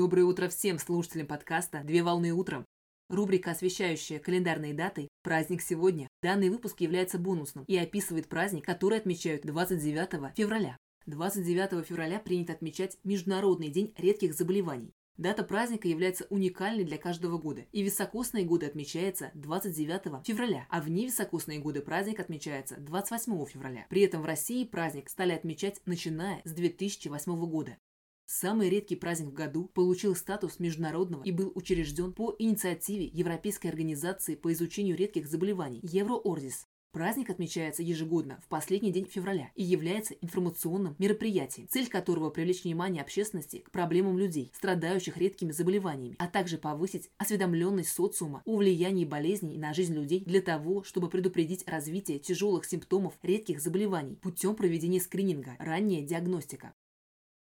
Доброе утро всем слушателям подкаста «Две волны утром». Рубрика, освещающая календарные даты «Праздник сегодня». Данный выпуск является бонусным и описывает праздник, который отмечают 29 февраля. 29 февраля принято отмечать Международный день редких заболеваний. Дата праздника является уникальной для каждого года, и високосные годы отмечается 29 февраля, а в невисокосные годы праздник отмечается 28 февраля. При этом в России праздник стали отмечать начиная с 2008 года. Самый редкий праздник в году получил статус международного и был учрежден по инициативе Европейской организации по изучению редких заболеваний Евроордис. Праздник отмечается ежегодно в последний день февраля и является информационным мероприятием, цель которого привлечь внимание общественности к проблемам людей, страдающих редкими заболеваниями, а также повысить осведомленность социума о влиянии болезней на жизнь людей для того, чтобы предупредить развитие тяжелых симптомов редких заболеваний путем проведения скрининга, ранняя диагностика.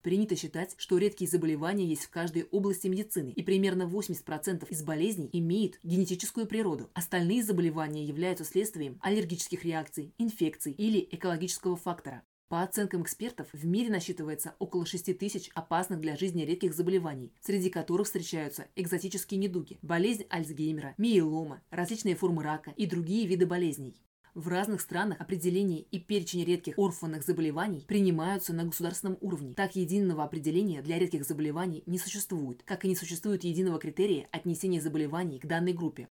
Принято считать, что редкие заболевания есть в каждой области медицины, и примерно 80% из болезней имеют генетическую природу. Остальные заболевания являются следствием аллергических реакций, инфекций или экологического фактора. По оценкам экспертов, в мире насчитывается около 6 тысяч опасных для жизни редких заболеваний, среди которых встречаются экзотические недуги, болезнь Альцгеймера, миелома, различные формы рака и другие виды болезней. В разных странах определение и перечень редких орфанных заболеваний принимаются на государственном уровне. Так единого определения для редких заболеваний не существует, как и не существует единого критерия отнесения заболеваний к данной группе.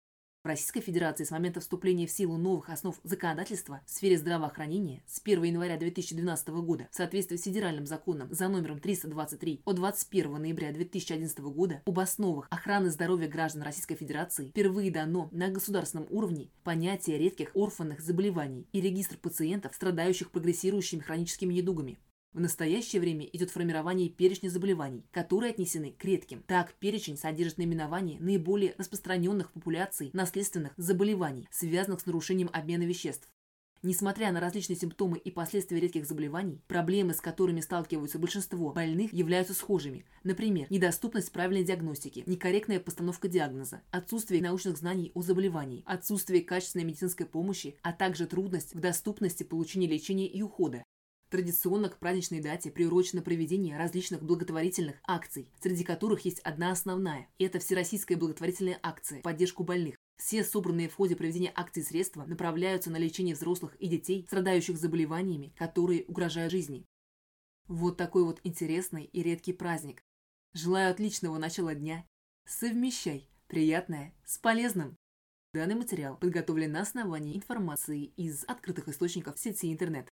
Российской Федерации с момента вступления в силу новых основ законодательства в сфере здравоохранения с 1 января 2012 года в соответствии с федеральным законом за номером 323 от 21 ноября 2011 года об основах охраны здоровья граждан Российской Федерации впервые дано на государственном уровне понятие редких орфанных заболеваний и регистр пациентов, страдающих прогрессирующими хроническими недугами. В настоящее время идет формирование перечня заболеваний, которые отнесены к редким. Так, перечень содержит наименование наиболее распространенных популяций наследственных заболеваний, связанных с нарушением обмена веществ. Несмотря на различные симптомы и последствия редких заболеваний, проблемы, с которыми сталкиваются большинство больных, являются схожими. Например, недоступность правильной диагностики, некорректная постановка диагноза, отсутствие научных знаний о заболевании, отсутствие качественной медицинской помощи, а также трудность в доступности получения лечения и ухода. Традиционно к праздничной дате приурочено проведение различных благотворительных акций, среди которых есть одна основная. Это Всероссийская благотворительная акция в поддержку больных. Все собранные в ходе проведения акций средства направляются на лечение взрослых и детей, страдающих заболеваниями, которые угрожают жизни. Вот такой вот интересный и редкий праздник. Желаю отличного начала дня. Совмещай приятное с полезным. Данный материал подготовлен на основании информации из открытых источников сети интернет.